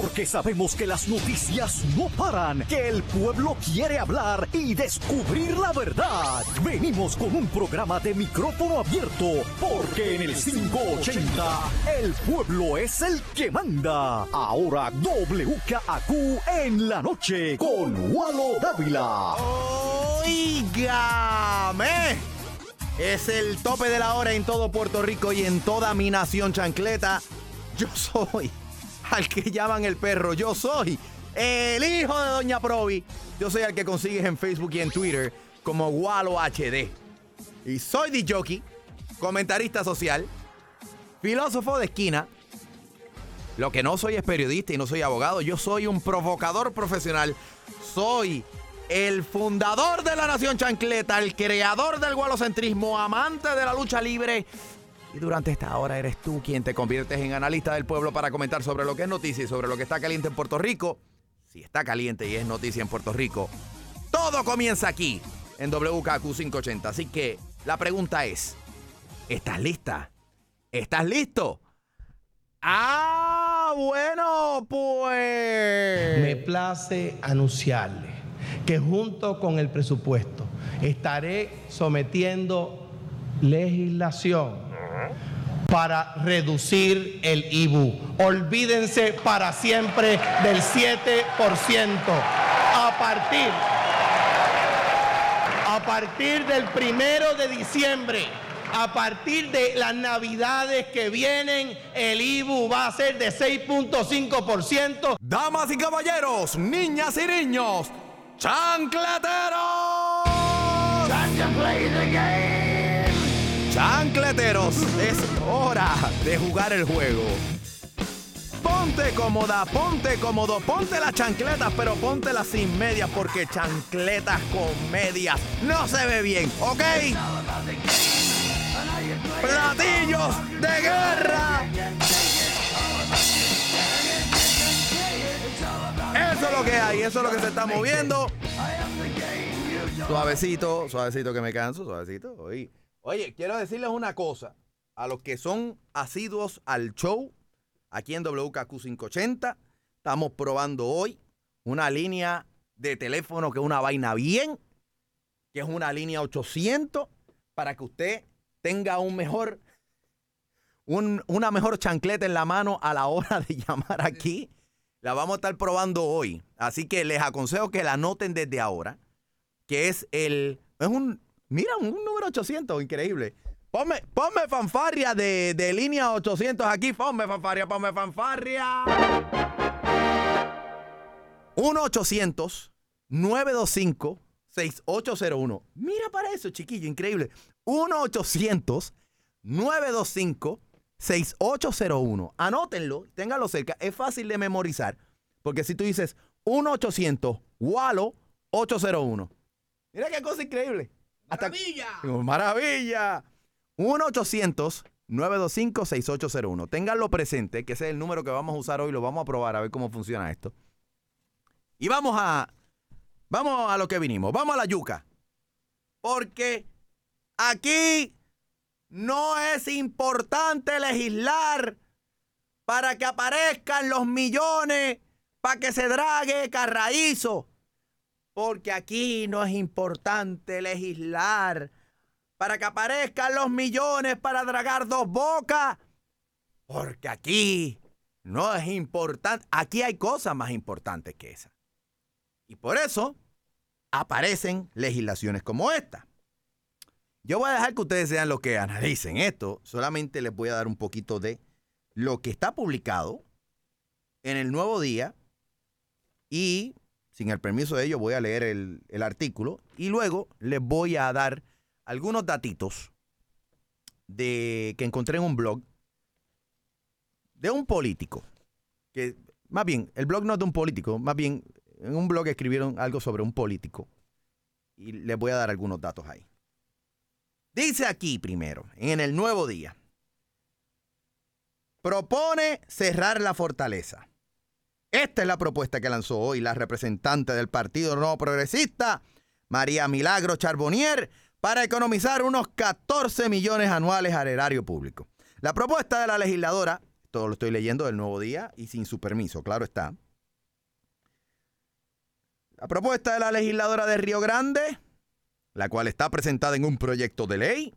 Porque sabemos que las noticias no paran, que el pueblo quiere hablar y descubrir la verdad. Venimos con un programa de micrófono abierto, porque en el 580 el pueblo es el que manda. Ahora WKAQ en la noche con Walo Dávila. Oígame. Es el tope de la hora en todo Puerto Rico y en toda mi nación chancleta. Yo soy al que llaman el perro. Yo soy el hijo de Doña Provi. Yo soy el que consigues en Facebook y en Twitter como Walo HD. Y soy de jockey, comentarista social, filósofo de esquina. Lo que no soy es periodista y no soy abogado. Yo soy un provocador profesional. Soy el fundador de la Nación Chancleta, el creador del gualocentrismo, amante de la lucha libre y durante esta hora eres tú quien te conviertes en analista del pueblo para comentar sobre lo que es noticia y sobre lo que está caliente en Puerto Rico. Si está caliente y es noticia en Puerto Rico, todo comienza aquí en WKQ 580. Así que la pregunta es, ¿estás lista? ¿Estás listo? Ah, bueno, pues... Me place anunciarle que junto con el presupuesto estaré sometiendo legislación para reducir el IBU. Olvídense para siempre del 7%. A partir, a partir del primero de diciembre, a partir de las navidades que vienen, el IBU va a ser de 6.5%. Damas y caballeros, niñas y niños, chancleteros. Chancleteros, es hora de jugar el juego. Ponte cómoda, ponte cómodo, ponte las chancletas, pero póntelas sin medias porque chancletas con medias no se ve bien, ¿ok? Platillos de guerra. Eso es lo que hay, eso es lo que se está moviendo. Suavecito, suavecito que me canso, suavecito. Oye, oye, quiero decirles una cosa. A los que son asiduos al show, aquí en WKQ 580, estamos probando hoy una línea de teléfono que es una vaina bien, que es una línea 800, para que usted tenga un mejor, un- una mejor chancleta en la mano a la hora de llamar aquí. La vamos a estar probando hoy. Así que les aconsejo que la anoten desde ahora. Que es el. Es un. Mira, un número 800, increíble. Ponme, ponme fanfarria de, línea 800 aquí. Ponme fanfarria, ponme fanfarria. 1-800-925-6801. Mira para eso, chiquillo, increíble. 1-800-925-6801. Anótenlo, ténganlo cerca. Es fácil de memorizar. Porque si tú dices 1-800-WALO 801. Mira qué cosa increíble. ¡Maravilla! ¡Maravilla! 1-800-925-6801. Ténganlo presente, que ese es el número que vamos a usar hoy. Lo vamos a probar a ver cómo funciona esto. Y vamos a. Vamos a lo que vinimos. Vamos a la yuca. Porque aquí no es importante legislar para que aparezcan los millones, para que se drague carraízo. Porque aquí no es importante legislar para que aparezcan los millones para dragar dos bocas. Porque aquí no es importante. Aquí hay cosas más importantes que esa. Y por eso aparecen legislaciones como esta. Yo voy a dejar que ustedes sean los que analicen esto. Solamente les voy a dar un poquito de lo que está publicado en el nuevo día. Y sin el permiso de ellos voy a leer el, artículo. Y luego les voy a dar algunos datitos de, que encontré en un blog de un político que más bien, el blog no es de un político, más bien en un blog escribieron algo sobre un político. Y les voy a dar algunos datos ahí. Dice aquí primero, en el nuevo día, propone cerrar la fortaleza. Esta es la propuesta que lanzó hoy la representante del Partido No Progresista, María Milagro Charbonnier, para economizar unos 14 millones anuales al erario público. La propuesta de la legisladora, todo lo estoy leyendo del nuevo día y sin su permiso, claro está. La propuesta de la legisladora de Río Grande, la cual está presentada en un proyecto de ley,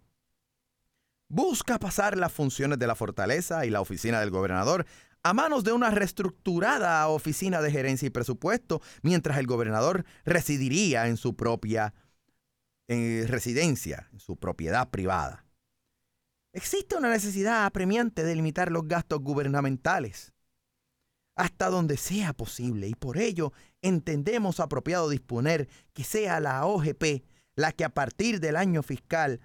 busca pasar las funciones de la fortaleza y la oficina del gobernador a manos de una reestructurada oficina de gerencia y presupuesto, mientras el gobernador residiría en su propia residencia, en su propiedad privada. Existe una necesidad apremiante de limitar los gastos gubernamentales hasta donde sea posible y por ello entendemos apropiado disponer que sea la OGP la que a partir del año fiscal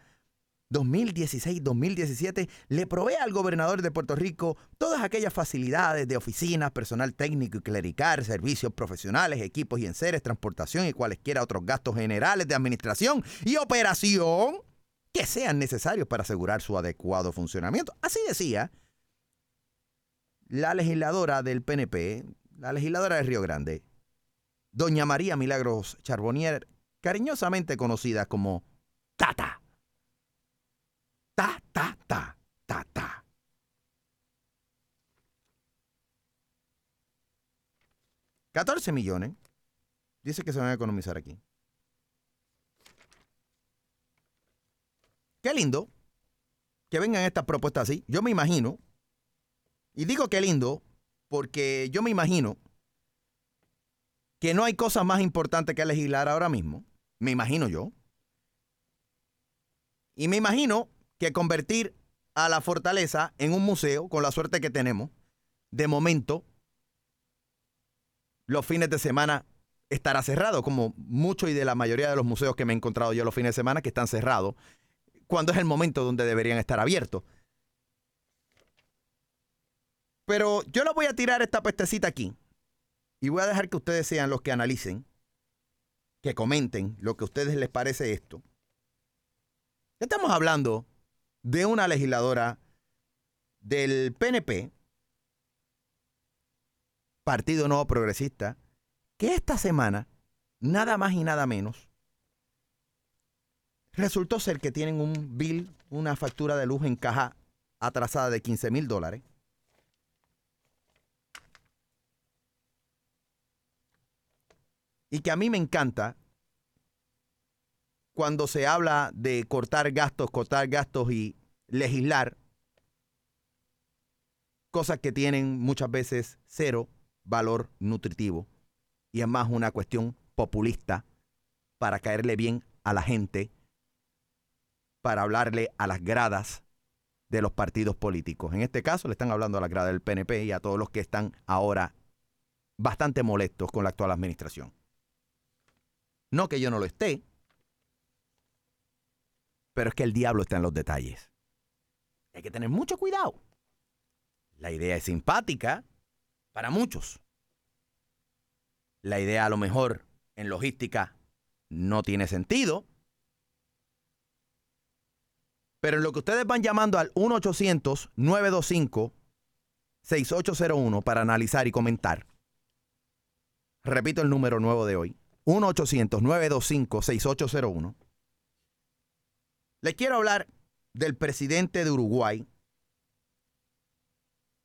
2016-2017 le provee al gobernador de Puerto Rico todas aquellas facilidades de oficinas, personal técnico y clerical, servicios profesionales, equipos y enseres, transportación y cualesquiera otros gastos generales de administración y operación que sean necesarios para asegurar su adecuado funcionamiento. Así decía la legisladora del PNP, la legisladora de Río Grande, doña María Milagros Charbonnier, cariñosamente conocida como Tata ta, ta, ta, ta, ta. ¿14 millones? Dice que se van a economizar aquí. Qué lindo que vengan estas propuestas así. Yo me imagino, y digo qué lindo porque yo me imagino que no hay cosa más importante que legislar ahora mismo. Me imagino yo. Y me imagino que convertir a la fortaleza en un museo, con la suerte que tenemos, de momento, los fines de semana estará cerrado, como mucho y de la mayoría de los museos que me he encontrado yo los fines de semana que están cerrados, cuando es el momento donde deberían estar abiertos. Pero yo les voy a tirar esta pestecita aquí y voy a dejar que ustedes sean los que analicen, que comenten lo que a ustedes les parece esto. Estamos hablando de una legisladora del PNP, Partido Nuevo Progresista, que esta semana, nada más y nada menos, resultó ser que tienen un bill, una factura de luz en caja atrasada de 15 mil dólares. Y que a mí me encanta cuando se habla de cortar gastos, cortar gastos y legislar, cosas que tienen muchas veces cero valor nutritivo y es más una cuestión populista para caerle bien a la gente, para hablarle a las gradas de los partidos políticos. En este caso le están hablando a la grada del PNP y a todos los que están ahora bastante molestos con la actual administración. No que yo no lo esté, pero es que el diablo está en los detalles. Hay que tener mucho cuidado. La idea es simpática para muchos. La idea a lo mejor en logística no tiene sentido. Pero en lo que ustedes van llamando al 1-800-925-6801 para analizar y comentar. Repito el número nuevo de hoy. 1-800-925-6801 le quiero hablar del presidente de Uruguay,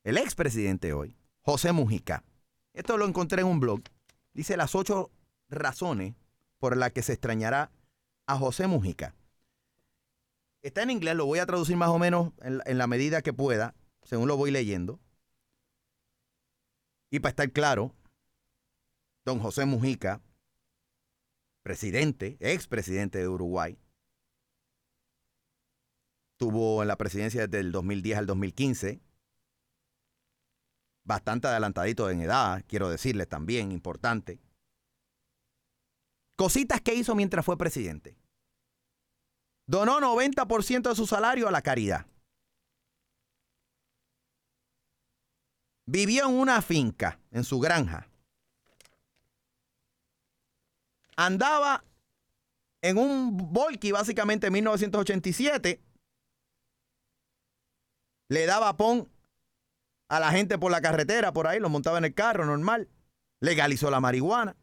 el expresidente hoy, José Mujica. Esto lo encontré en un blog. Dice las ocho razones por las que se extrañará a José Mujica. Está en inglés, lo voy a traducir más o menos en, en la medida que pueda, según lo voy leyendo. Y para estar claro, don José Mujica, presidente, expresidente de Uruguay, Estuvo en la presidencia desde el 2010 al 2015. Bastante adelantadito en edad, quiero decirles también, importante. Cositas que hizo mientras fue presidente. Donó 90% de su salario a la caridad. vivió en una finca, en su granja. Andaba en un Volky, básicamente en 1987. Le daba pon a la gente por la carretera, por ahí, lo montaba en el carro normal. Legalizó la marihuana.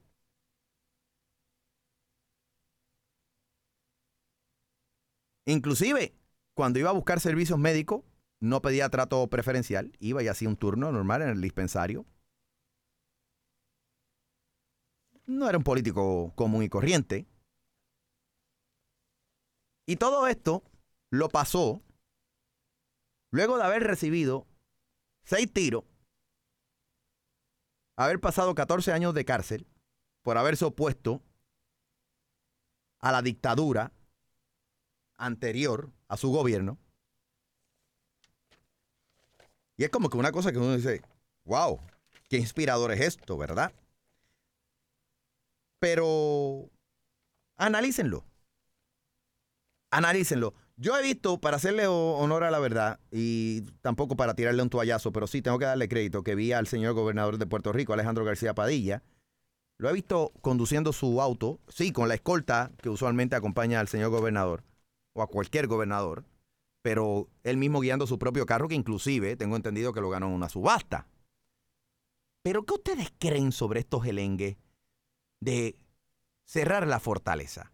Inclusive, cuando iba a buscar servicios médicos, no pedía trato preferencial, iba y hacía un turno normal en el dispensario. No era un político común y corriente. Y todo esto lo pasó luego de haber recibido seis tiros, haber pasado 14 años de cárcel por haberse opuesto a la dictadura anterior a su gobierno. Y es como que una cosa que uno dice, wow, qué inspirador es esto, ¿verdad? Pero analícenlo. Analícenlo. Yo he visto, para hacerle honor a la verdad, y tampoco para tirarle un toallazo, pero sí tengo que darle crédito, que vi al señor gobernador de Puerto Rico, Alejandro García Padilla. Lo he visto conduciendo su auto, sí, con la escolta que usualmente acompaña al señor gobernador o a cualquier gobernador, pero él mismo guiando su propio carro, que inclusive tengo entendido que lo ganó en una subasta. Pero ¿qué ustedes creen sobre estos gelengues de cerrar la fortaleza?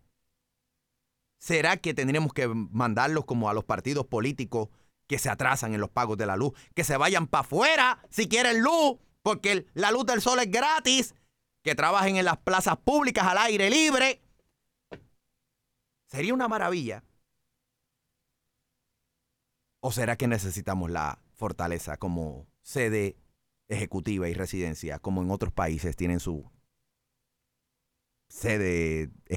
¿Será que tendremos que mandarlos como a los partidos políticos que se atrasan en los pagos de la luz? Que se vayan para afuera si quieren luz, porque la luz del sol es gratis. Que trabajen en las plazas públicas al aire libre. Sería una maravilla ¿O será que necesitamos la fortaleza como sede ejecutiva y residencia, como en otros países tienen su sede? With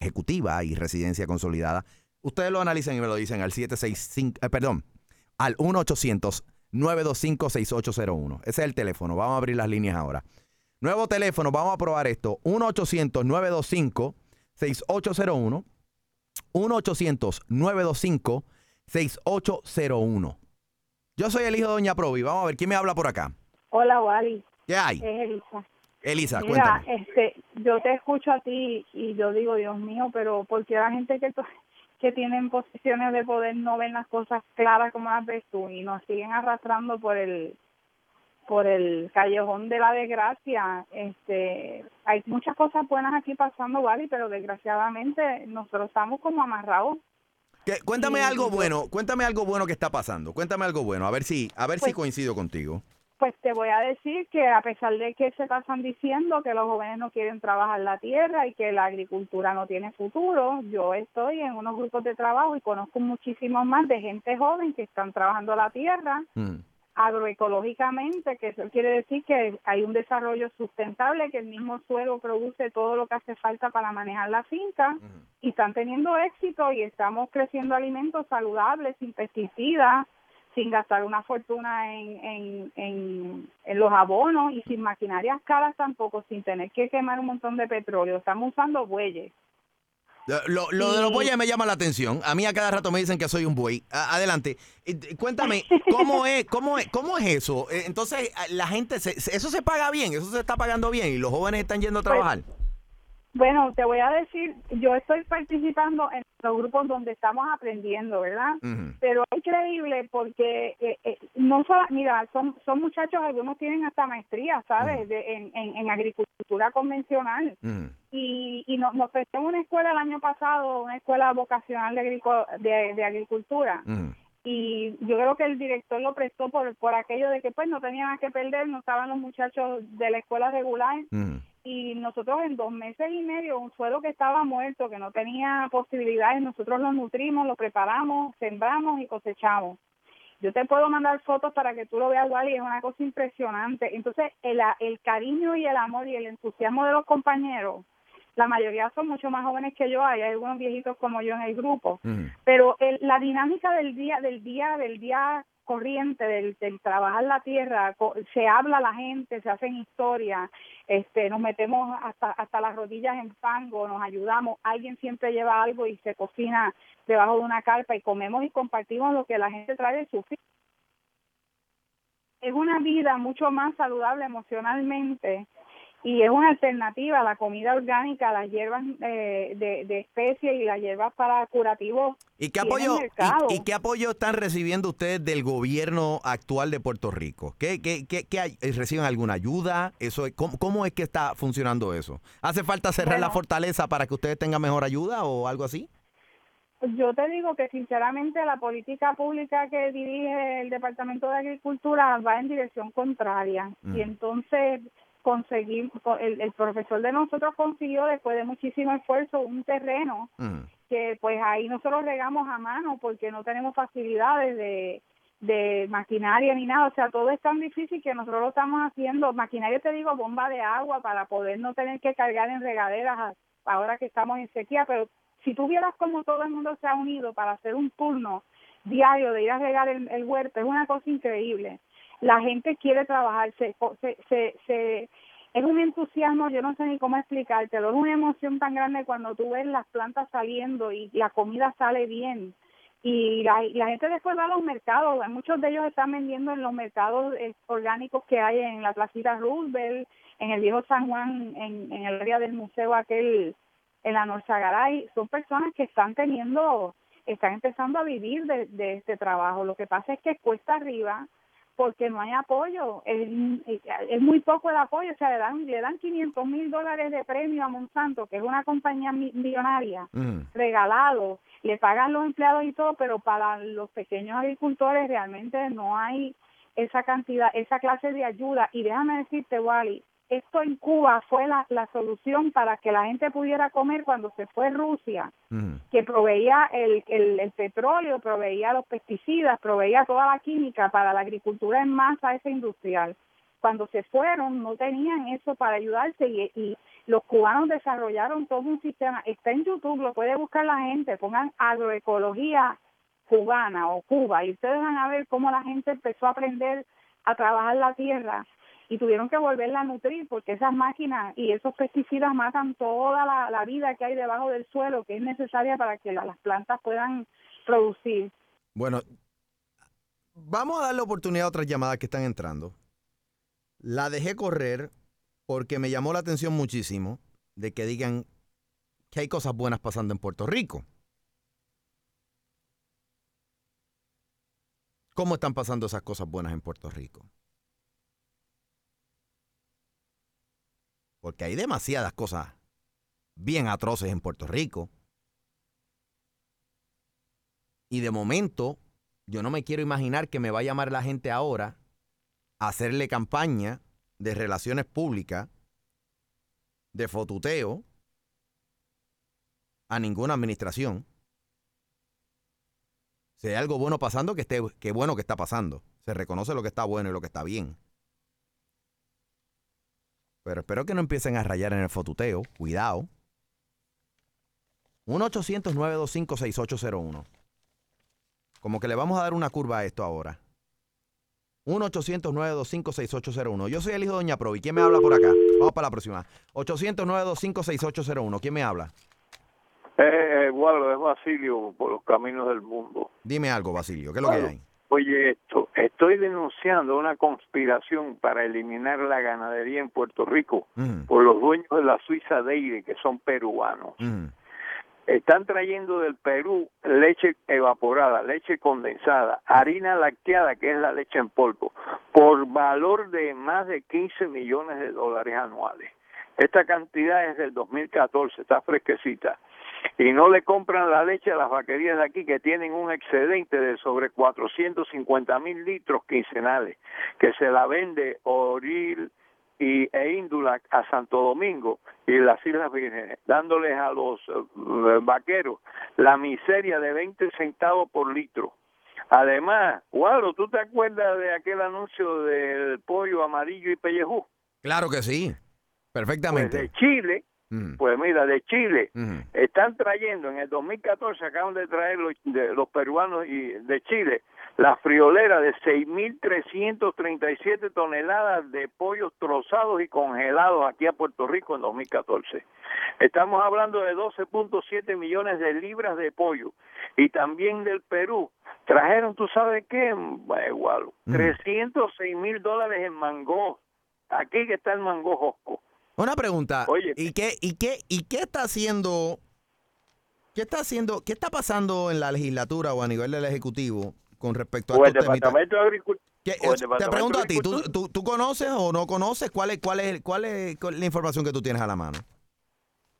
Ejecutiva y residencia consolidada. Ustedes lo analizan y me lo dicen al 765, eh, perdón, al 1-800-925-6801. Ese es el teléfono. Vamos a abrir las líneas ahora. Nuevo teléfono, vamos a probar esto. 1-800-925-6801. 1-800-925-6801. Yo soy el hijo de Doña Provi. Vamos a ver, ¿quién me habla por acá? Hola, Wally. ¿Qué hay? Es Elisa. Elisa, Mira, este, yo te escucho a ti y yo digo, Dios mío, pero ¿por qué la gente que, que tienen posiciones de poder no ven las cosas claras como las ves tú y nos siguen arrastrando por el por el callejón de la desgracia. Este, hay muchas cosas buenas aquí pasando, Wally, pero desgraciadamente nosotros estamos como amarrados. Cuéntame algo bueno, cuéntame algo bueno que está pasando. Cuéntame algo bueno, a ver si, a ver si pues coincido contigo. Pues te voy a decir que a pesar de que se pasan diciendo que los jóvenes no quieren trabajar la tierra y que la agricultura no tiene futuro, yo estoy en unos grupos de trabajo y conozco muchísimos más de gente joven que están trabajando la tierra. Mm agroecológicamente, que eso quiere decir que hay un desarrollo sustentable, que el mismo suelo produce todo lo que hace falta para manejar la finca y están teniendo éxito y estamos creciendo alimentos saludables, sin pesticidas, sin gastar una fortuna en, en, en, en los abonos y sin maquinarias caras tampoco, sin tener que quemar un montón de petróleo. Estamos usando bueyes. Lo, de los bueyes me llama la atención. A mí a cada rato me dicen que soy un buey. adelante. Cuéntame, ¿cómo es, cómo es, cómo es eso? Eh, entonces, la gente, eso se paga bien, eso se está pagando bien y los jóvenes están yendo a pues, trabajar. Bueno, te voy a decir, yo estoy participando en los grupos donde estamos aprendiendo, ¿verdad? Pero es increíble porque eh, eh, no solo, mira, son son muchachos, algunos tienen hasta maestría, ¿sabes? en, en, agricultura convencional. Y, y nos, nos una escuela el año pasado, una escuela vocacional de, de, de agricultura y yo creo que el director lo prestó por, por aquello de que pues no tenían que perder, no estaban los muchachos de la escuela regular mm. Y nosotros en dos meses y medio un suelo que estaba muerto, que no tenía posibilidades, nosotros lo nutrimos, lo preparamos, sembramos y cosechamos. Yo te puedo mandar fotos para que tú lo veas, Wally, es una cosa impresionante. Entonces, el, el cariño y el amor y el entusiasmo de los compañeros, la mayoría son mucho más jóvenes que yo, hay algunos viejitos como yo en el grupo, pero el, la dinámica del día, del día, del día corriente del, trabajar la tierra, se habla la gente, se hacen historias, este, nos metemos hasta, hasta las rodillas en fango, nos ayudamos, alguien siempre lleva algo y se cocina debajo de una carpa y comemos y compartimos lo que la gente trae de su fin. Es una vida mucho más saludable emocionalmente y es una alternativa a la comida orgánica, las hierbas eh, de, de especie y las hierbas para curativos. ¿Y qué apoyo y, qué apoyo están recibiendo ustedes del gobierno actual de Puerto Rico? ¿Qué, qué, qué, reciben alguna ayuda? Eso ¿cómo, ¿Cómo es que está funcionando eso? ¿Hace falta cerrar la fortaleza para que ustedes tengan mejor ayuda o algo así? Yo te digo que sinceramente la política pública que dirige el Departamento de Agricultura va en dirección contraria. Y mm. entonces conseguir, el, el, profesor de nosotros consiguió después de muchísimo esfuerzo un terreno mm. que pues ahí nosotros regamos a mano porque no tenemos facilidades de, de maquinaria ni nada, o sea, todo es tan difícil que nosotros lo estamos haciendo, maquinaria te digo, bomba de agua para poder no tener que cargar en regaderas ahora que estamos en sequía, pero si tú vieras como todo el mundo se ha unido para hacer un turno diario de ir a regar el, el huerto, es una cosa increíble la gente quiere trabajar, se, se, se, es un entusiasmo, yo no sé ni cómo explicártelo, es una emoción tan grande cuando tú ves las plantas saliendo y la comida sale bien. Y la, gente después va a los mercados, muchos de ellos están vendiendo en los mercados eh, orgánicos que hay en la placita Roosevelt, en el viejo San Juan, en, el área del museo aquel, en la Norzagaray, son personas que están teniendo, están empezando a vivir de este trabajo. Lo que pasa es que cuesta arriba, porque no hay apoyo, es, es, muy poco el apoyo, o sea, le dan, le dan 500 mil dólares de premio a Monsanto, que es una compañía millonaria, regalado, le pagan los empleados y todo, pero para los pequeños agricultores realmente no hay esa cantidad, esa clase de ayuda. Y déjame decirte, Wally, esto en Cuba fue la, la, solución para que la gente pudiera comer cuando se fue Rusia, que proveía el, el, petróleo, proveía los pesticidas, proveía toda la química para la agricultura en masa, esa industrial. Cuando se fueron no tenían eso para ayudarse y, y los cubanos desarrollaron todo un sistema. Está en YouTube, lo puede buscar la gente, pongan agroecología cubana o Cuba y ustedes van a ver cómo la gente empezó a aprender a trabajar la tierra y tuvieron que volverla a nutrir porque esas máquinas y esos pesticidas matan toda la, vida que hay debajo del suelo que es necesaria para que las plantas puedan producir. Bueno, vamos a dar la oportunidad a otras llamadas que están entrando. La dejé correr porque me llamó la atención muchísimo de que digan que hay cosas buenas pasando en Puerto Rico. ¿Cómo están pasando esas cosas buenas en Puerto Rico? Porque hay demasiadas cosas bien atroces en Puerto Rico. Y de momento, yo no me quiero imaginar que me va a llamar la gente ahora a hacerle campaña de relaciones públicas, de fotuteo, a ninguna administración. Si hay algo bueno pasando, que esté, que bueno que está pasando. Se reconoce lo que está bueno y lo que está bien. Pero espero que no empiecen a rayar en el fotuteo. Cuidado. 1-800-925-6801. Como que le vamos a dar una curva a esto ahora. 1-800-925-6801. Yo soy el hijo de Doña Provi. ¿Quién me habla por acá? Vamos para la próxima. 800-925-6801. ¿Quién me habla? Eh, eh, bueno, es Basilio por los caminos del mundo. Dime algo, Basilio. ¿Qué es lo que hay? Oye, esto, estoy denunciando una conspiración para eliminar la ganadería en Puerto Rico por los dueños de la Suiza Deire, que son peruanos. Están trayendo del Perú leche evaporada, leche condensada, harina lacteada, que es la leche en polvo, por valor de más de 15 millones de dólares anuales. Esta cantidad es del 2014, está fresquecita y no le compran la leche a las vaquerías de aquí que tienen un excedente de sobre 450 mil litros quincenales, que se la vende Oril y, e Índula a Santo Domingo y las Islas Vírgenes, dándoles a los eh, vaqueros la miseria de 20 centavos por litro. Además, Guado, ¿tú te acuerdas de aquel anuncio del pollo amarillo y pellejú? Claro que sí, Pues perfectamente. de Chile, Mm. pues mira, de Chile, están trayendo, en el 2014 acaban de traer los, de- los peruanos y de Chile la friolera de 6.337 toneladas de pollos trozados y congelados aquí a Puerto Rico en 2014. Estamos hablando de 12.7 millones de libras de pollo. Y también del Perú. Trajeron, ¿tú sabes qué? Igual, 306 mil dólares en mango. Aquí que está el mango josco. Una pregunta. Oye. ¿Y qué, y qué, y qué está haciendo? ¿Qué está haciendo? ¿Qué está pasando en la legislatura o a nivel del ejecutivo con respecto a O el? Departamento de Agricultura. ¿Qué- o el te pregunto a ti, ¿tú, tú, tú conoces o no conoces cuál es, cuál es, cuál es cuál es la información que tú tienes a la mano?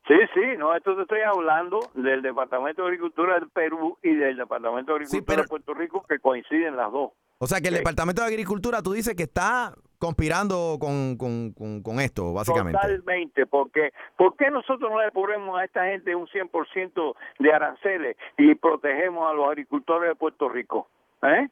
Sí, sí, no, esto te estoy hablando del Departamento de Agricultura del Perú y del Departamento de Agricultura de Puerto Rico que coinciden las dos. O sea que el Sí. Departamento de Agricultura, tú dices que está conspirando con, con, con, con esto, básicamente. Totalmente, porque ¿por qué nosotros no le ponemos a esta gente un 100% de aranceles y protegemos a los agricultores de Puerto Rico? ¿Eh?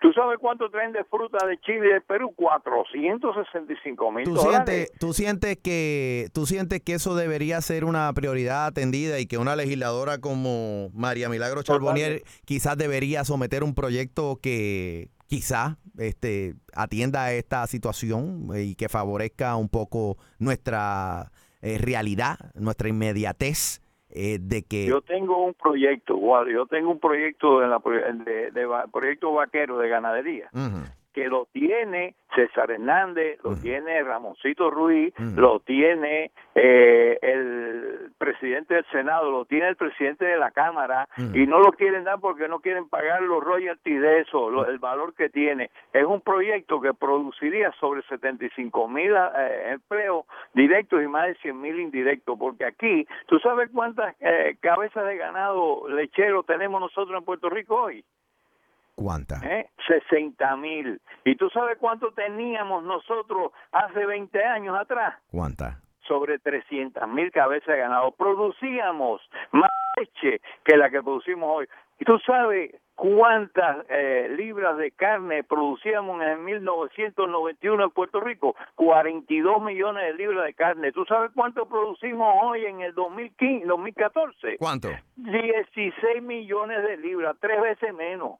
¿Tú sabes cuánto traen de fruta de Chile y de Perú? 465 mil ¿Tú dólares. sientes, tú sientes que tú sientes que eso debería ser una prioridad atendida y que una legisladora como María Milagro Charbonnier quizás debería someter un proyecto que quizás este atienda esta situación y que favorezca un poco nuestra eh, realidad, nuestra inmediatez eh, de que Yo tengo un proyecto, yo tengo un proyecto de, la, de- proyecto vaquero de ganadería. Que lo tiene César Hernández, lo tiene Ramoncito Ruiz, lo tiene eh, el presidente del Senado, lo tiene el presidente de la Cámara y no lo quieren dar porque no quieren pagar los royalties de eso, lo- el valor que tiene. Es un proyecto que produciría sobre 75 mil eh, empleos directos y más de 100 mil indirectos, porque aquí, ¿tú sabes cuántas eh, cabezas de ganado lechero tenemos nosotros en Puerto Rico hoy? ¿Cuánta? ¿eh? 60 mil. ¿Y tú sabes cuánto teníamos nosotros hace 20 años atrás? ¿Cuánta? Sobre 300 mil cabezas de ganado. Producíamos más leche que la que producimos hoy. ¿Y tú sabes cuántas eh, libras de carne producíamos en 1991 en Puerto Rico? 42 millones de libras de carne. ¿Tú sabes cuánto producimos hoy en el 2015, 2014? ¿Cuánto? 16 millones de libras, tres veces menos.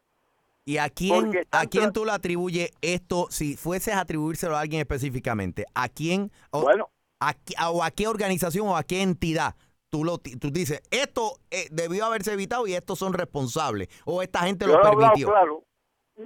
¿Y a quién, a quién tú le atribuyes esto, si fueses a atribuírselo a alguien específicamente? ¿A quién? O, Bueno. a, o a qué organización o a qué entidad? Tú, lo, tú dices, esto eh, debió haberse evitado y estos son responsables. O esta gente Yo lo hablado permitió. claro.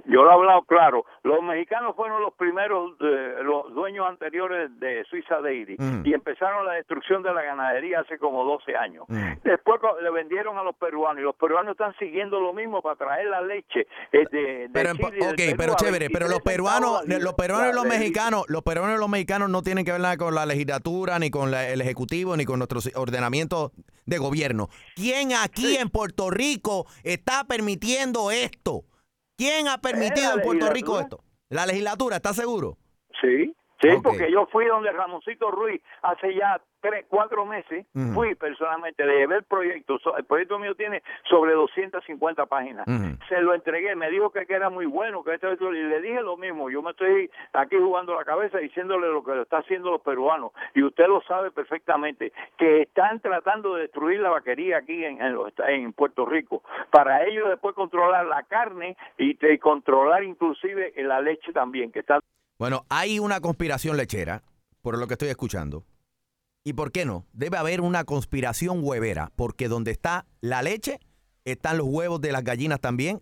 Yo lo he hablado claro. Los mexicanos fueron los primeros, eh, los dueños anteriores de Suiza Dairy Ujú. y empezaron la destrucción de la ganadería hace como 12 años. Ujú. Después le vendieron a los peruanos y los peruanos están siguiendo lo mismo para traer la leche eh, de, de Pero, Chile ok, Perú pero chévere, pero 23 los peruanos, los peruanos y los mexicanos, los peruanos y los mexicanos no tienen que ver nada con la legislatura, ni con la- el ejecutivo, ni con nuestros ordenamientos de gobierno. ¿Quién aquí en Puerto Rico está permitiendo esto? ¿Quién ha permitido en Puerto Rico esto? La legislatura, ¿estás seguro? Sí, sí, porque yo fui donde Ramoncito Ruiz hace ya tres, cuatro meses, fui personalmente, le llevé el proyecto, el proyecto mío tiene sobre 250 páginas, se lo entregué, me dijo que, que era muy bueno, que esto, esto, y le dije lo mismo, yo me estoy aquí jugando la cabeza diciéndole lo que lo están haciendo los peruanos, y usted lo sabe perfectamente, que están tratando de destruir la vaquería aquí en, en, los esta- en Puerto Rico, para ellos después controlar la carne y, y controlar inclusive la leche también, que está Bueno, hay una conspiración lechera, por lo que estoy escuchando. ¿Y por qué no? Debe haber una conspiración huevera, porque donde está la leche, están los huevos de las gallinas también.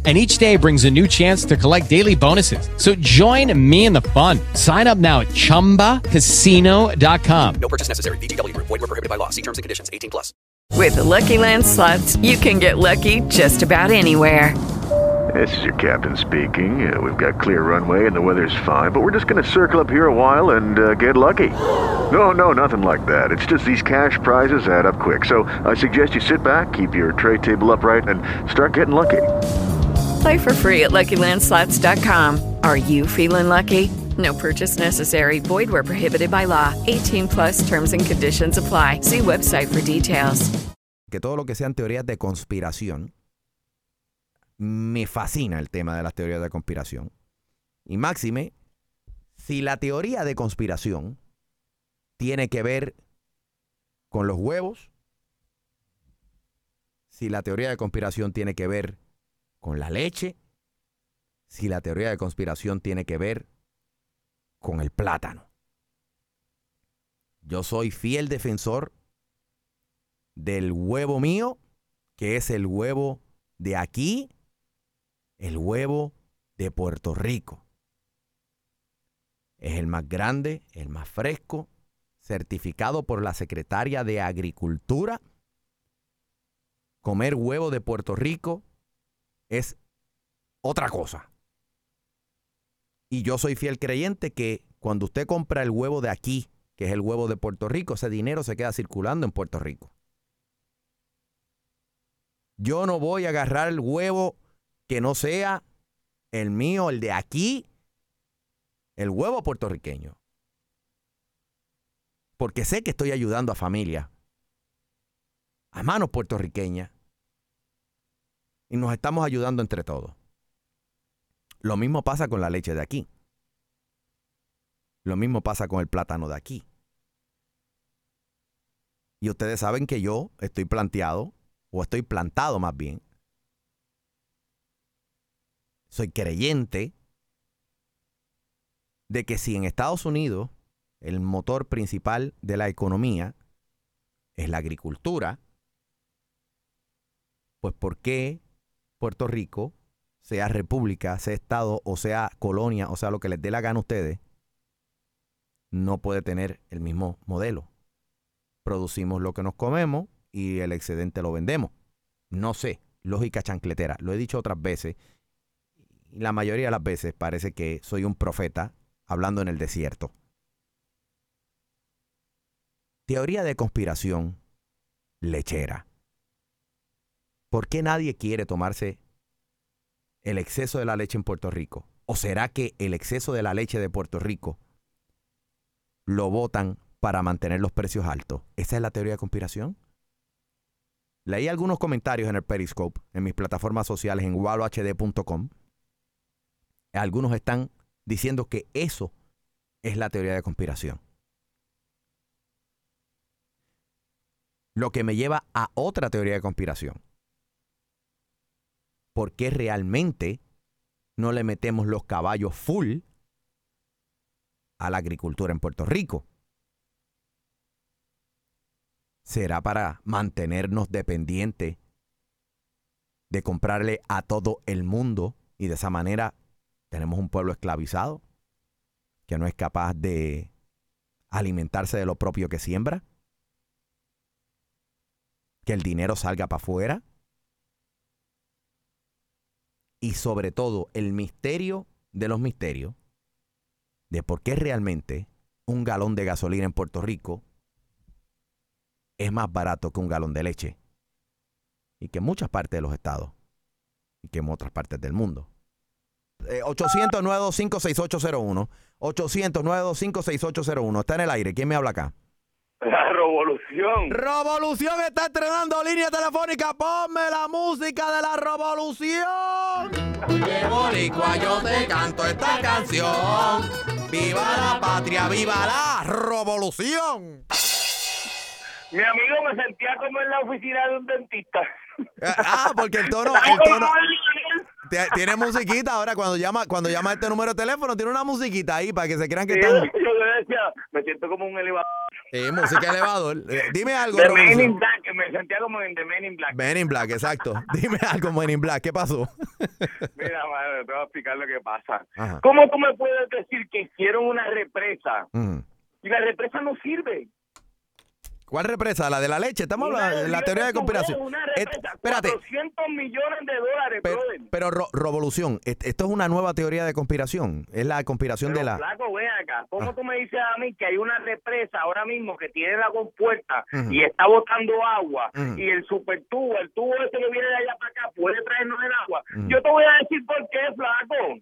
And each day brings a new chance to collect daily bonuses. So join me in the fun. Sign up now at chumbacasino.com. No purchase necessary. VGW Group. Void were prohibited by law. See terms and conditions. 18 plus. With the Lucky Land slots, you can get lucky just about anywhere. This is your captain speaking. Uh, we've got clear runway and the weather's fine, but we're just going to circle up here a while and uh, get lucky. No, no, nothing like that. It's just these cash prizes add up quick. So I suggest you sit back, keep your tray table upright, and start getting lucky. Play for free at LuckyLandSlots.com. Are you feeling lucky? No purchase necessary. Void where prohibited by law. 18 plus terms and conditions apply. See website for details. Que todo lo que sean teorías de conspiración, me fascina el tema de las teorías de conspiración. Y máxime, si la teoría de conspiración tiene que ver con los huevos, si la teoría de conspiración tiene que ver con la leche, si la teoría de conspiración tiene que ver con el plátano. Yo soy fiel defensor del huevo mío, que es el huevo de aquí, el huevo de Puerto Rico. Es el más grande, el más fresco, certificado por la secretaria de Agricultura. Comer huevo de Puerto Rico es otra cosa. Y yo soy fiel creyente que cuando usted compra el huevo de aquí, que es el huevo de Puerto Rico, ese dinero se queda circulando en Puerto Rico. Yo no voy a agarrar el huevo que no sea el mío, el de aquí, el huevo puertorriqueño. Porque sé que estoy ayudando a familias, a manos puertorriqueñas, y nos estamos ayudando entre todos. Lo mismo pasa con la leche de aquí. Lo mismo pasa con el plátano de aquí. Y ustedes saben que yo estoy planteado, o estoy plantado más bien. Soy creyente de que si en Estados Unidos el motor principal de la economía es la agricultura, pues ¿por qué Puerto Rico sea república, sea estado o sea colonia, o sea lo que les dé la gana a ustedes, no puede tener el mismo modelo. Producimos lo que nos comemos y el excedente lo vendemos. No sé, lógica chancletera. Lo he dicho otras veces y la mayoría de las veces parece que soy un profeta hablando en el desierto. Teoría de conspiración lechera. ¿Por qué nadie quiere tomarse el exceso de la leche en Puerto Rico? ¿O será que el exceso de la leche de Puerto Rico lo votan para mantener los precios altos? ¿Esa es la teoría de conspiración? Leí algunos comentarios en el Periscope, en mis plataformas sociales, en walohd.com. Algunos están diciendo que eso es la teoría de conspiración. Lo que me lleva a otra teoría de conspiración por qué realmente no le metemos los caballos full a la agricultura en Puerto Rico. ¿Será para mantenernos dependientes de comprarle a todo el mundo y de esa manera tenemos un pueblo esclavizado que no es capaz de alimentarse de lo propio que siembra? ¿Que el dinero salga para afuera? Y sobre todo el misterio de los misterios de por qué realmente un galón de gasolina en Puerto Rico es más barato que un galón de leche y que en muchas partes de los estados y que en otras partes del mundo. Eh, 800 925 800 Está en el aire. ¿Quién me habla acá? La revolución. Revolución está estrenando línea telefónica. Ponme la música de la revolución. Oye, boricua, yo te canto esta canción. Viva la patria, viva la revolución. Mi amigo me sentía como en la oficina de un dentista. Ah, porque el tono, el tono tiene musiquita ahora cuando llama, cuando llama este número de teléfono, tiene una musiquita ahí para que se crean que Sí, están. yo me siento como un elevador. Eh, música elevador. Eh, Dime algo, The Men in. Black, me sentía como en The Men in Black. Men in Black, exacto. Dime algo, Men in Black. ¿Qué pasó? Mira, madre, te voy a explicar lo que pasa. Ajá. ¿Cómo tú me puedes decir que hicieron una represa Mm. y la represa no sirve? ¿Cuál represa? ¿La de la leche? Estamos hablando de la teoría de conspiración. Una represa, espérate. 400 millones de dólares, Pero, brother. pero Ro- Revolución, est- esto es una nueva teoría de conspiración. Es la conspiración de Pero, la... flaco, ven acá. ¿Cómo Ah. tú me dices a mí que hay una represa ahora mismo que tiene la compuerta Ujú. y está botando agua Ujú. y el supertubo, el tubo ese que viene de allá para acá puede traernos el agua? Ujú. Yo te voy a decir por qué, flaco.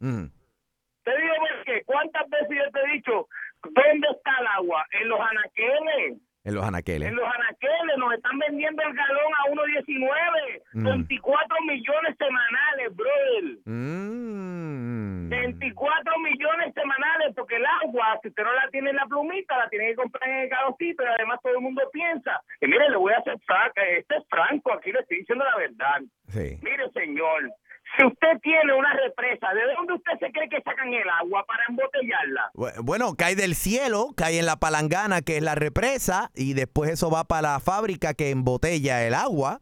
Te digo por qué. ¿Cuántas veces yo te he dicho dónde está el agua? En los anaqueles. En los anaqueles. En los anaqueles nos están vendiendo el galón a 1.19. Mm. 24 millones semanales, brother. Mm. 24 millones semanales, porque el agua, si usted no la tiene en la plumita, la tiene que comprar en el calocito, y además todo el mundo piensa. Y mire, le voy a hacer franca, este es franco, aquí le estoy diciendo la verdad. Sí. Mire, señor, si usted tiene una represa, ¿de dónde usted se cree que sacan el agua para embotellarla? Bu- Bueno, cae del cielo, cae en la palangana, que es la represa, y después eso va para la fábrica que embotella el agua.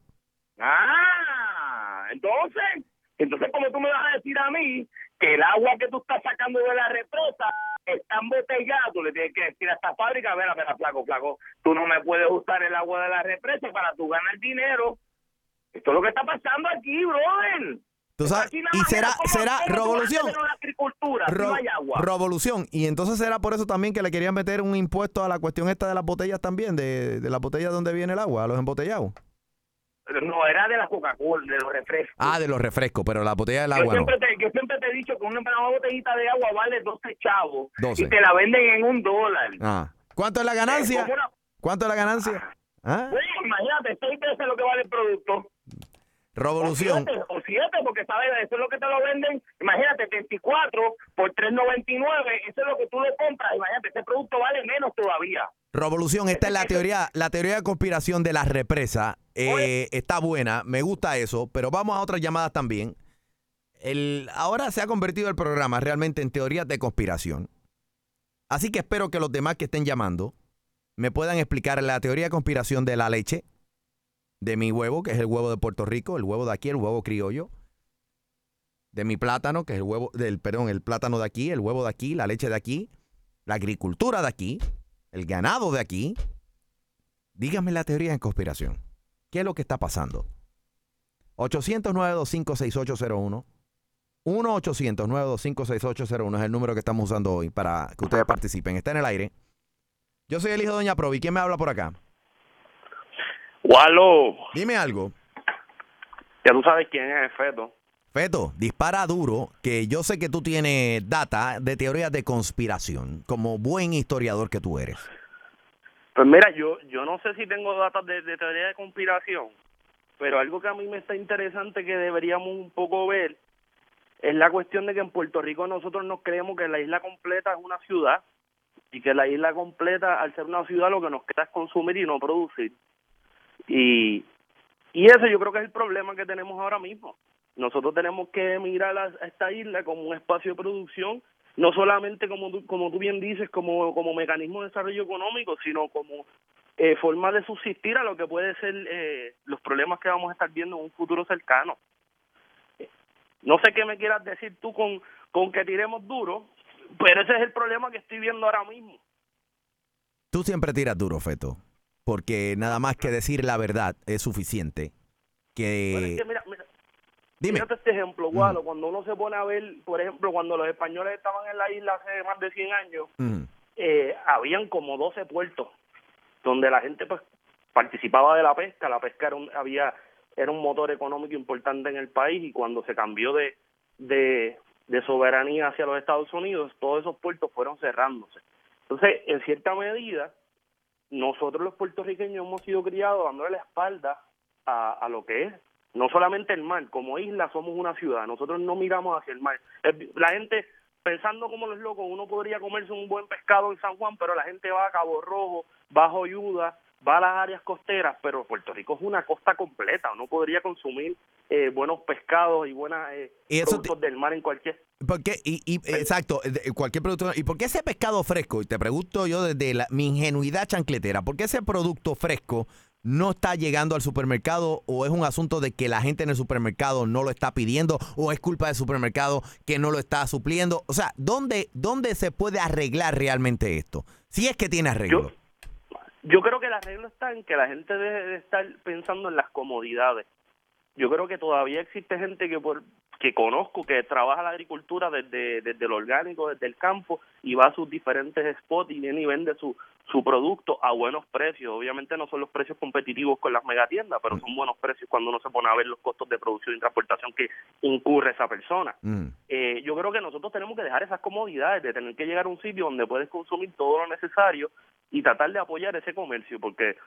Ah, entonces, entonces como tú me vas a decir a mí que el agua que tú estás sacando de la represa está embotellada, tú le tienes que decir a esta fábrica, mira, mira, flaco, flaco, tú no me puedes usar el agua de la represa para tú ganar dinero. Esto es lo que está pasando aquí, brother. Tú sabes, y será, será revolución. Ro- no hay agua. revolución. Y entonces será por eso también que le querían meter un impuesto a la cuestión esta de las botellas también, de, de las botellas donde viene el agua, a los embotellados. No, era de la Coca-Cola, de los refrescos. Ah, de los refrescos, pero la botella del Yo agua no. siempre, te, yo siempre te he dicho que una, botellita de agua vale 12 chavos 12. y te la venden en un dólar. Ah. ¿Cuánto es la ganancia? Eh, como una- ¿Cuánto es la ganancia? ¿Ah? Bueno, imagínate, seis veces lo que vale el producto. Revolución. O siete, o siete, porque sabes, eso es lo que te lo venden. Imagínate, 24 por 3.99, eso es lo que tú lo compras. Imagínate, ese producto vale menos todavía. Revolución, esta es la teoría, la teoría de conspiración de la represa. Eh, está buena, me gusta eso, pero vamos a otras llamadas también. El, ahora se ha convertido el programa realmente en teorías de conspiración. Así que espero que los demás que estén llamando me puedan explicar la teoría de conspiración de la leche, de mi huevo, que es el huevo de Puerto Rico, el huevo de aquí, el huevo criollo, de mi plátano, que es el huevo, del, perdón, el plátano de aquí, el huevo de aquí, la leche de aquí, la agricultura de aquí, el ganado de aquí. Dígame la teoría de conspiración. ¿Qué es lo que está pasando? 800-925-6801. 1-800-925-6801 es el número que estamos usando hoy para que ustedes participen. Está en el aire. Yo soy el hijo de Doña Provi. ¿Quién me habla por acá? Walo, Dime algo. ya tú sabes quién es el feto. Feto, dispara duro, que yo sé que tú tienes data de teorías de conspiración, como buen historiador que tú eres. Pues mira, yo yo no sé si tengo datos de, de teoría de conspiración, pero algo que a mí me está interesante que deberíamos un poco ver es la cuestión de que en Puerto Rico nosotros nos creemos que la isla completa es una ciudad y que la isla completa, al ser una ciudad, lo que nos queda es consumir y no producir. Y, y eso yo creo que es el problema que tenemos ahora mismo. Nosotros tenemos que mirar a, esta isla como un espacio de producción, no solamente como tú, como tú bien dices, como, como mecanismo de desarrollo económico, sino como eh, forma de subsistir a lo que puede ser eh, los problemas que vamos a estar viendo en un futuro cercano. No sé qué me quieras decir tú con, con que tiremos duro, pero ese es el problema que estoy viendo ahora mismo. Tú siempre tiras duro, Feto, porque nada más que decir la verdad es suficiente. Que... Pero es que mira, mira, Dime. Fíjate este ejemplo, Gualo, cuando uno se pone a ver, por ejemplo, cuando los españoles estaban en la isla hace más de 100 años, eh, habían como 12 puertos donde la gente pues participaba de la pesca, la pesca era un, había era un motor económico importante en el país y cuando se cambió de, de, de soberanía hacia los Estados Unidos, todos esos puertos fueron cerrándose. Entonces, en cierta medida, nosotros los puertorriqueños hemos sido criados dándole la espalda a, a lo que es no solamente el mar, como isla somos una ciudad, nosotros no miramos hacia el mar. La gente, pensando como los locos, uno podría comerse un buen pescado en San Juan, pero la gente va a Cabo Rojo, va a Joyuda, va a las áreas costeras, pero Puerto Rico es una costa completa, uno podría consumir eh, buenos pescados y buenos eso productos del mar en cualquier... ¿Por qué? Y, exacto, cualquier producto. ¿Y por qué ese pescado fresco? Y te pregunto yo desde la- mi ingenuidad chancletera, ¿por qué ese producto fresco no está llegando al supermercado o es un asunto de que la gente en el supermercado no lo está pidiendo o es culpa del supermercado que no lo está supliendo? O sea, ¿dónde, dónde se puede arreglar realmente esto? Si es que tiene arreglo. Yo creo que la regla está en que la gente deje de estar pensando en las comodidades. Yo creo que todavía existe gente que por que conozco que trabaja la agricultura desde, desde lo orgánico, desde el campo y va a sus diferentes spots y viene y vende su, su producto a buenos precios. Obviamente no son los precios competitivos con las megatiendas, pero son buenos precios cuando uno se pone a ver los costos de producción y transportación que incurre esa persona. Eh, yo creo que nosotros tenemos que dejar esas comodidades de tener que llegar a un sitio donde puedes consumir todo lo necesario y tratar de apoyar ese comercio, porque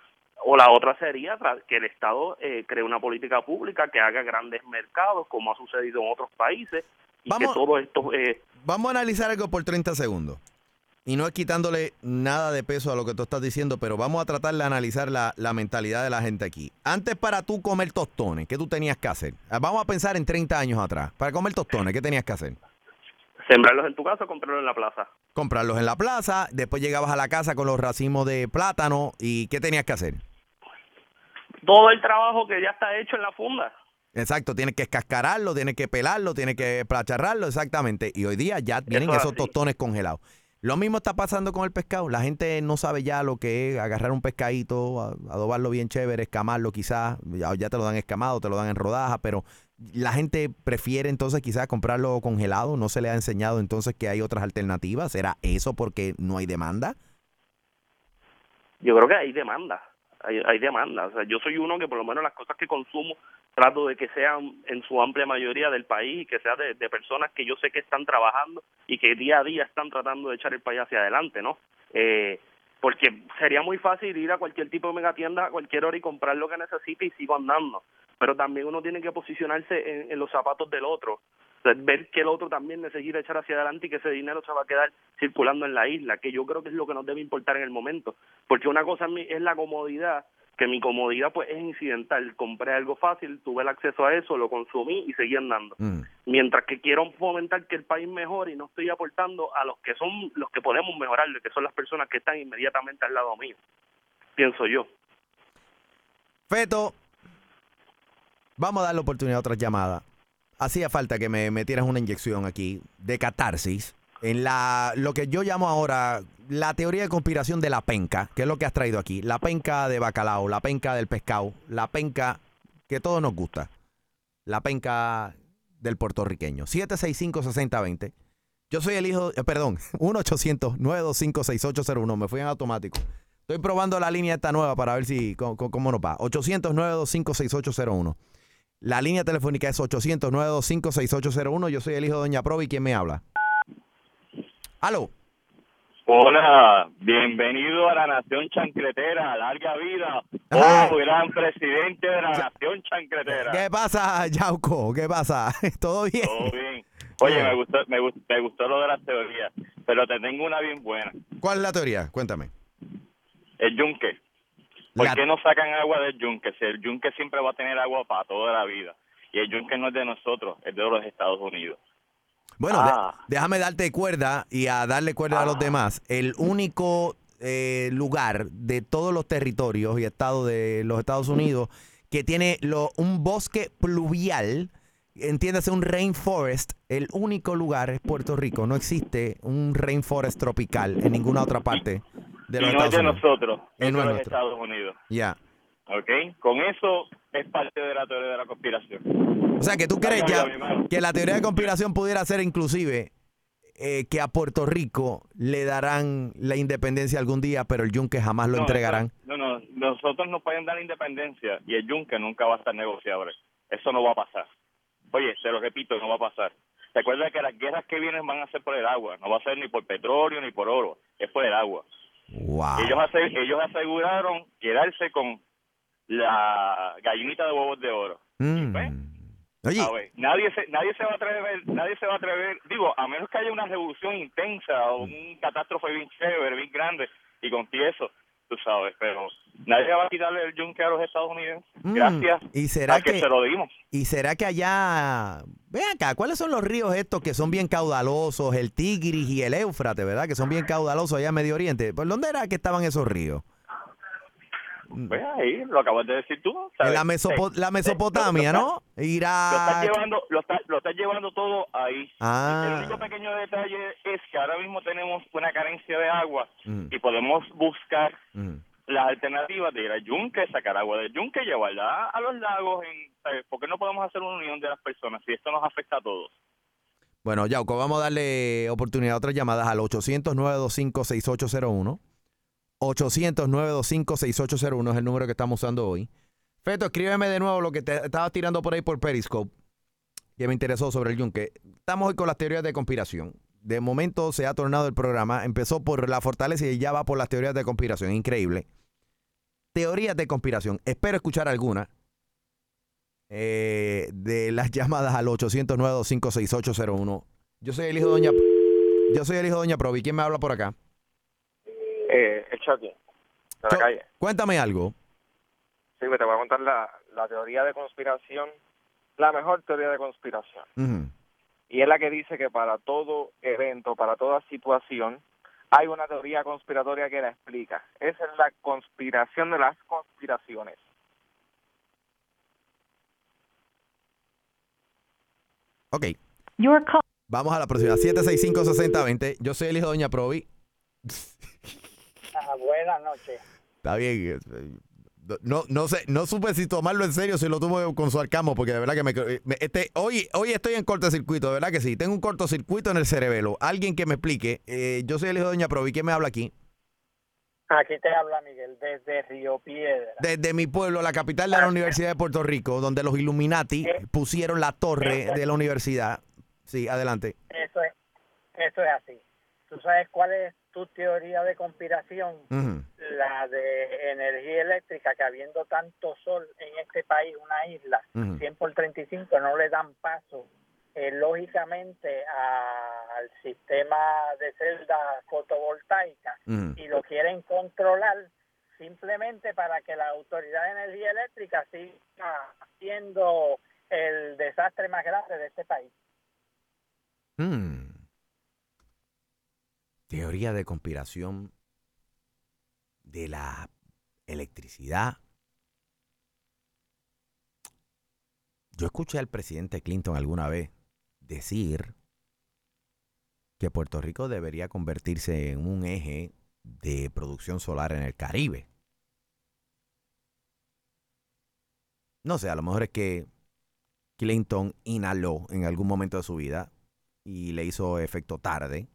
o la otra sería que el Estado eh, cree una política pública que haga grandes mercados, como ha sucedido en otros países, y Vamos- que todo esto... Eh, Vamos a analizar algo por 30 segundos. Y no es quitándole nada de peso a lo que tú estás diciendo, pero vamos a tratar de analizar la, la mentalidad de la gente aquí. Antes para tú comer tostones, ¿qué tú tenías que hacer? Ah, Vamos a pensar en 30 años atrás. Para comer tostones, ¿qué tenías que hacer? sembrarlos en tu casa o comprarlos en la plaza. Comprarlos en la plaza, después llegabas a la casa con los racimos de plátano y ¿qué tenías que hacer? Todo el trabajo que ya está hecho en la funda. Exacto, tienes que escascararlo, tienes que pelarlo, tienes que placharrarlo, exactamente. Y hoy día ya vienen es esos así. tostones congelados. Lo mismo está pasando con el pescado. La gente no sabe ya lo que es agarrar un pescadito, adobarlo bien chévere, escamarlo quizás. Ya, ya te lo dan escamado, te lo dan en rodajas, pero la gente prefiere entonces quizás comprarlo congelado. No se le ha enseñado entonces que hay otras alternativas. ¿Será eso porque no hay demanda? Yo creo que hay demanda, hay, hay demanda. O sea, yo soy uno que por lo menos las cosas que consumo trato de que sean en su amplia mayoría del país y que sea de, personas que yo sé que están trabajando y que día a día están tratando de echar el país hacia adelante, ¿no? Eh, porque sería muy fácil ir a cualquier tipo de megatienda a cualquier hora y comprar lo que necesite y sigo andando. Pero también uno tiene que posicionarse en, en los zapatos del otro. Ver que el otro también necesita echar hacia adelante y que ese dinero se va a quedar circulando en la isla, que yo creo que es lo que nos debe importar en el momento. Porque una cosa es la comodidad, que mi comodidad pues es incidental. Compré algo fácil, tuve el acceso a eso, lo consumí y seguí andando. Mientras que quiero fomentar que el país mejore y no estoy aportando a los que son los que podemos mejorarle, que son las personas que están inmediatamente al lado mío. Pienso yo. Feto, vamos a darle oportunidad a otras llamadas. Hacía falta que me metieras una inyección aquí de catarsis en la lo que yo llamo ahora la teoría de conspiración de la penca, que es lo que has traído aquí. La penca de bacalao, la penca del pescado, la penca que todos nos gusta. La penca del puertorriqueño. 765-6020. Yo soy el hijo, eh, perdón, 1-800-925-6801. Me fui en automático. Estoy probando la línea esta nueva para ver si cómo, cómo- cómo nos va. 800-925-6801. La línea telefónica es 800-925-6801. Yo soy el hijo de Doña Provi. ¿Quién me habla? Aló. Hola, bienvenido a la Nación Chancletera, larga vida. Oh, gran presidente de la Nación Chancletera. ¿Qué pasa, Yauco? ¿Qué pasa? ¿Todo bien? Todo bien. Oye, me gustó, me, gustó, me gustó lo de las teorías, pero te tengo una bien buena. ¿Cuál es la teoría? Cuéntame. El yunque. ¿Por La- qué no sacan agua del yunque? Si el yunque siempre va a tener agua para toda la vida. Y el yunque no es de nosotros, es de los Estados Unidos. Bueno, de- Ah. déjame darte cuerda y a darle cuerda a los demás. El único eh, lugar de todos los territorios y estados de los Estados Unidos que tiene lo- un bosque pluvial, entiéndase un rainforest, el único lugar es Puerto Rico. No existe un rainforest tropical en ninguna otra parte de y los no es Estados de Unidos. nosotros, es no de es los nuestro. Estados Unidos. Ya. ¿Ok? Con eso es parte de la teoría de la conspiración. O sea, que tú crees ya que la teoría de conspiración pudiera ser inclusive eh, que a Puerto Rico le darán la independencia algún día, pero el yunque jamás lo No, entregarán. No, no, nosotros nos pueden dar independencia y el yunque nunca va a estar negociable. Eso no va a pasar. Oye, te lo repito, no va a pasar. Recuerda que las guerras que vienen van a ser por el agua, no va a ser ni por petróleo ni por oro, es por el agua. Wow. Ellos, ellos aseguraron quedarse con la gallinita de huevos de oro. Mm. Oye, A ver, nadie se, nadie se va a atrever, nadie se va a atrever, digo, a menos que haya una revolución intensa o un catástrofe bien chévere, bien grande y con eso, tú sabes, pero nadie va a quitarle el yunque a los Estados Unidos. Mm, Gracias ¿y será a que, que- se lo dimos. ¿y será que allá... Ven acá, ¿cuáles son los ríos estos que son bien caudalosos? El Tigris y el Éufrates, ¿verdad? Que son bien caudalosos allá en Medio Oriente. ¿Por dónde era que estaban esos ríos? Pues ahí, lo acabas de decir tú. ¿sabes? En la, Mesopo- Sí. la Mesopotamia, Lo- lo- ¿no? Lo estás llevando, lo estás, lo estás llevando todo ahí. El Ah. único pequeño detalle es que ahora mismo tenemos una carencia de agua Mm. y podemos buscar Mm. las alternativas de ir al yunque, sacar agua del yunque, llevarla a los lagos. En, ¿sabes? ¿Por qué no podemos hacer una unión de las personas si esto nos afecta a todos? Bueno, Yauco, vamos a darle oportunidad a otras llamadas al 800-925-6801. 800-925-6801 es el número que estamos usando hoy. Feto, escríbeme de nuevo lo que te estabas tirando por ahí por Periscope, que me interesó sobre el yunque. Estamos hoy con las teorías de conspiración. De momento se ha tornado el programa. Empezó por la fortaleza y ya va por las teorías de conspiración. Increíble. Teorías de conspiración. Espero escuchar alguna eh, de las llamadas al 800-925-6801. Yo soy el hijo de Doña Yo soy el hijo de Doña Provi. ¿Quién me habla por acá? Eh, el Chucky, de la calle. Cuéntame algo. Sí, te voy a contar la, la teoría de conspiración, la mejor teoría de conspiración. Y es la que dice que para todo evento, para toda situación, hay una teoría conspiratoria que la explica. Esa es la conspiración de las conspiraciones. Ok. Vamos a la próxima. 765-6020. Yo soy el hijo de Doña Provi. Buenas noches. Está bien. eh, No, no sé, no supe si tomarlo en serio, si lo tomo con su arcamo, porque de verdad que me, me- este, hoy, hoy estoy en cortocircuito, de verdad que sí. Tengo un cortocircuito en el cerebelo. Alguien que me explique. Eh, yo soy el hijo de Doña Provi. ¿Quién me habla aquí? Aquí te habla Miguel desde Río Piedra. Desde mi pueblo, la capital de la Universidad de Puerto Rico, donde los Illuminati pusieron la torre de la universidad. Sí, adelante. Eso es, eso es así. ¿Tú sabes cuál es tu teoría de conspiración? La de energía eléctrica, que habiendo tanto sol en este país, una isla, Ujú. 100 por 35, no le dan paso eh, lógicamente a- al sistema de celdas fotovoltaicas Ujú. y lo quieren controlar simplemente para que la Autoridad de Energía Eléctrica siga siendo el desastre más grande de este país. Teoría de conspiración de la electricidad. Yo escuché al presidente Clinton alguna vez decir que Puerto Rico debería convertirse en un eje de producción solar en el Caribe. No sé, a lo mejor es que Clinton inhaló en algún momento de su vida y le hizo efecto tarde.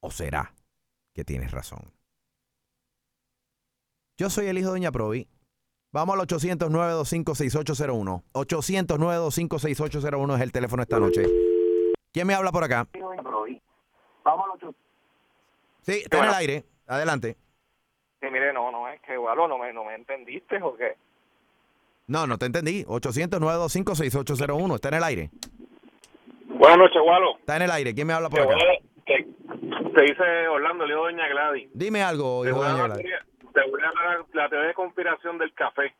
¿O será que tienes razón? Yo soy el hijo de Doña Provi. Vamos al 800-925-6801. 800-925-6801 es el teléfono esta noche. ¿Quién me habla por acá? Sí, está en el aire. Adelante. Sí, mire, no, no, es que, Walo, no me, no me entendiste o qué. No, no te entendí. 800-925-6801. Está en el aire. Buenas noches, Walo. Está en el aire. ¿Quién me habla por acá? Te- dice Orlando, le digo Doña Gladys. Dime algo, hijo de Doña Gladys. te voy a dar la teoría de conspiración del café.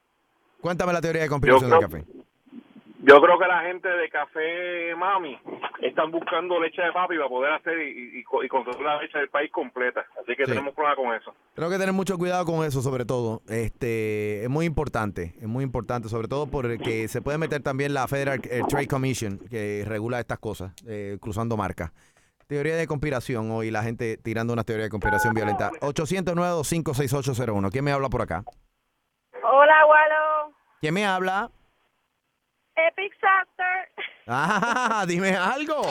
Cuéntame la teoría de conspiración del creo- café. Yo creo que la gente de Café Mami están buscando leche de papi para poder hacer y, y, y controlar la leche del país completa. Así que Sí. tenemos problema con eso. Tengo que tener mucho cuidado con eso, sobre todo. Este, es muy importante, es muy importante, sobre todo porque se puede meter también la Federal Trade Commission, que regula estas cosas, eh, cruzando marcas. Teoría de conspiración hoy, la gente tirando una teoría de conspiración violenta. 809-256-801. ¿Quién me habla por acá? Hola, Walo. ¿Quién me habla? Epic Factor. Ah, dime algo.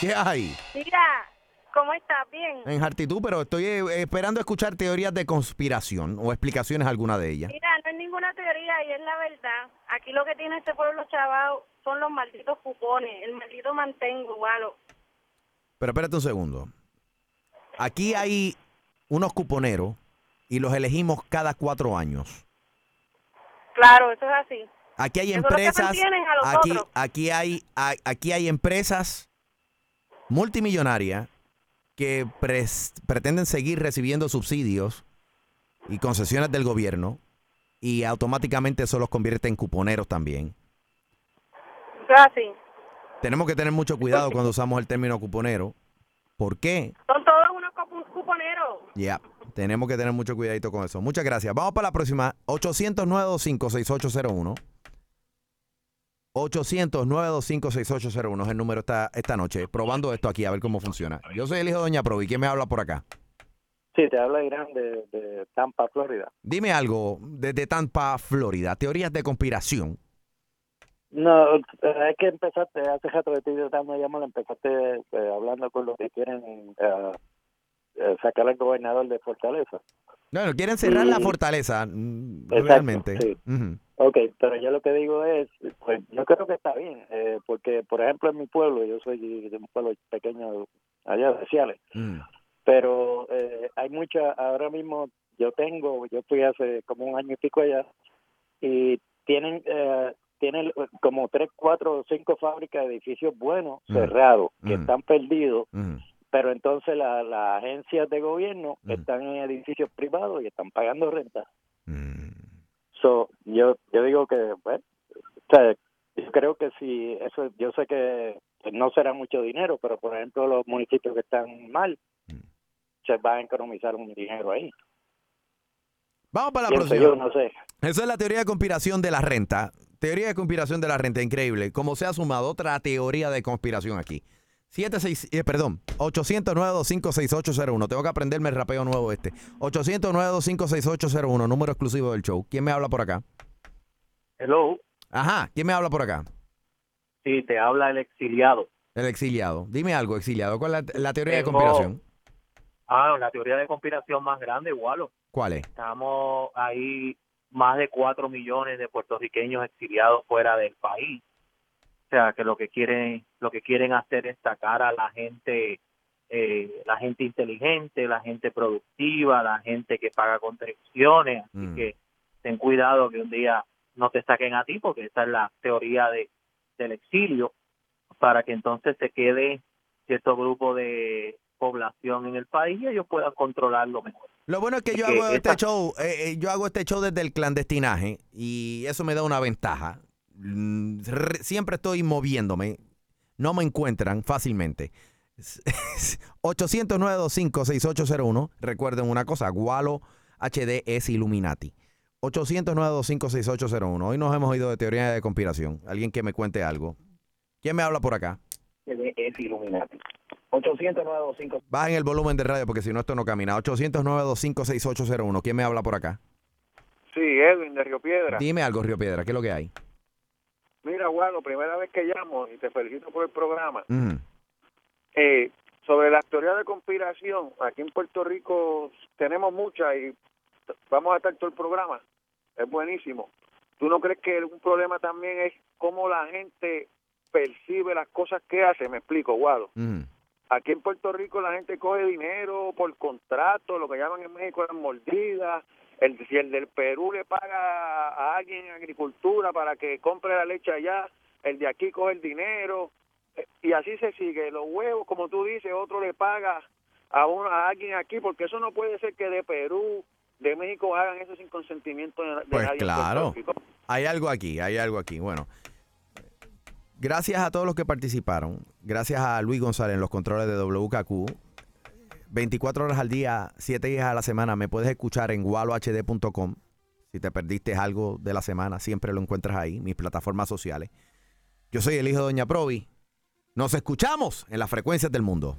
¿Qué hay? Mira, ¿cómo estás? Bien. En Hartitud, pero estoy eh, esperando escuchar teorías de conspiración o explicaciones alguna de ellas. Mira, no es ninguna teoría y es la verdad. Aquí lo que tiene este pueblo chaval son los malditos cupones, el maldito mantengo, Walo. Pero espérate un segundo. Aquí hay unos cuponeros y los elegimos cada cuatro años. Claro, eso es así. Aquí hay Eso empresas, aquí, otros. aquí hay, hay- aquí hay empresas multimillonarias que pres- pretenden seguir recibiendo subsidios y concesiones del gobierno y automáticamente eso los convierte en cuponeros también. Eso es así. Tenemos que tener mucho cuidado cuando usamos el término cuponero. ¿Por qué? Son todos unos cup- cuponeros. Ya, tenemos que tener mucho cuidadito con eso. Muchas gracias. Vamos para la próxima. 800-925-6801. 800-925-6801 es el número esta, esta noche. Probando esto aquí, a ver cómo funciona. Yo soy el hijo de Doña Provi. ¿Quién me habla por acá? Sí, te habla Irán de, de Tampa, Florida. Dime algo desde Tampa, Florida. Teorías de conspiración. No, eh, es que empezaste, hace rato que estoy tratando de empezaste eh, hablando con los que quieren eh, eh, sacar al gobernador de Fortaleza. No, no, quieren cerrar la fortaleza, mm, Exacto, realmente. sí. Ujú. Ok, pero yo lo que digo es, pues yo creo que está bien, eh, porque por ejemplo en mi pueblo, yo soy de un pueblo pequeño allá de Ciales, Mm. pero eh, hay mucha, ahora mismo yo tengo, yo fui hace como un año y pico allá, y tienen, eh, tienen como tres, cuatro o cinco fábricas de edificios buenos Mm. cerrados, que Mm. están perdidos, Mm. pero entonces la- las agencias de gobierno están en edificios privados y están pagando renta. So, yo, yo digo que, bueno, o sea, yo creo que si eso, yo sé que no será mucho dinero, pero por ejemplo los municipios que están mal, se va a economizar un dinero ahí. Vamos para la próxima. yo, no sé. Esa es la teoría de conspiración de la renta. Teoría de conspiración de la renta, increíble. Como se ha sumado otra teoría de conspiración aquí. 76, eh, perdón, 809-256-801. Tengo que aprenderme el rapeo nuevo este. 809-256-801, número exclusivo del show. ¿Quién me habla por acá? Hello, Ajá, ¿quién me habla por acá? sí, te habla el exiliado. El exiliado. Dime algo, exiliado. ¿Cuál es la, la teoría de conspiración? Ah, la teoría de conspiración más grande, Walo. ¿Cuál es? Estamos ahí más de cuatro millones de puertorriqueños exiliados fuera del país. O sea, que lo que quieren, lo que quieren hacer es sacar a la gente, eh, la gente inteligente, la gente productiva, la gente que paga contribuciones. Así Mm. que ten cuidado que un día no te saquen a ti, porque esa es la teoría de, del exilio, para que entonces se quede cierto grupo de población en el país y ellos puedan controlarlo mejor. Lo bueno es que yo Que hago este esta- show, eh, eh, yo hago este show desde el clandestinaje y eso me da una ventaja. Mm, re- Siempre estoy moviéndome. No me encuentran fácilmente. 809-256801. Recuerden una cosa, Gualo HD es Illuminati. 809-256801. Hoy nos hemos ido de teoría de conspiración. Alguien que me cuente algo. ¿Quién me habla por acá? Es Illuminati. 809 Bajen el volumen de radio porque si no esto no camina. 809-256801. ¿Quién me habla por acá? Sí, Edwin de Río Piedra. Dime algo, Río Piedra, ¿qué es lo que hay? Mira, Guado, primera vez que llamo y te felicito por el programa. Ujú. Eh, sobre las teorías de conspiración, aquí en Puerto Rico tenemos muchas y vamos a estar todo el programa. Es buenísimo. ¿Tú no crees que un problema también es cómo la gente percibe las cosas que hace? Me explico, Guado. Aquí en Puerto Rico la gente coge dinero por contrato, lo que llaman en México las mordidas. El, si el del Perú le paga a alguien en agricultura para que compre la leche allá, el de aquí coge el dinero. Y así se sigue. Los huevos, como tú dices, otro le paga a, uno, a alguien aquí, porque eso no puede ser que de Perú, de México hagan eso sin consentimiento de, de Pues nadie claro. Hay algo aquí, hay algo aquí. Bueno, gracias a todos los que participaron. Gracias a Luis González en los controles de WKQ. 24 horas al día, 7 días a la semana. Me puedes escuchar en gualohd.com. Si te perdiste algo de la semana, siempre lo encuentras ahí, mis plataformas sociales. Yo soy el hijo de Doña Provi. Nos escuchamos en las frecuencias del mundo.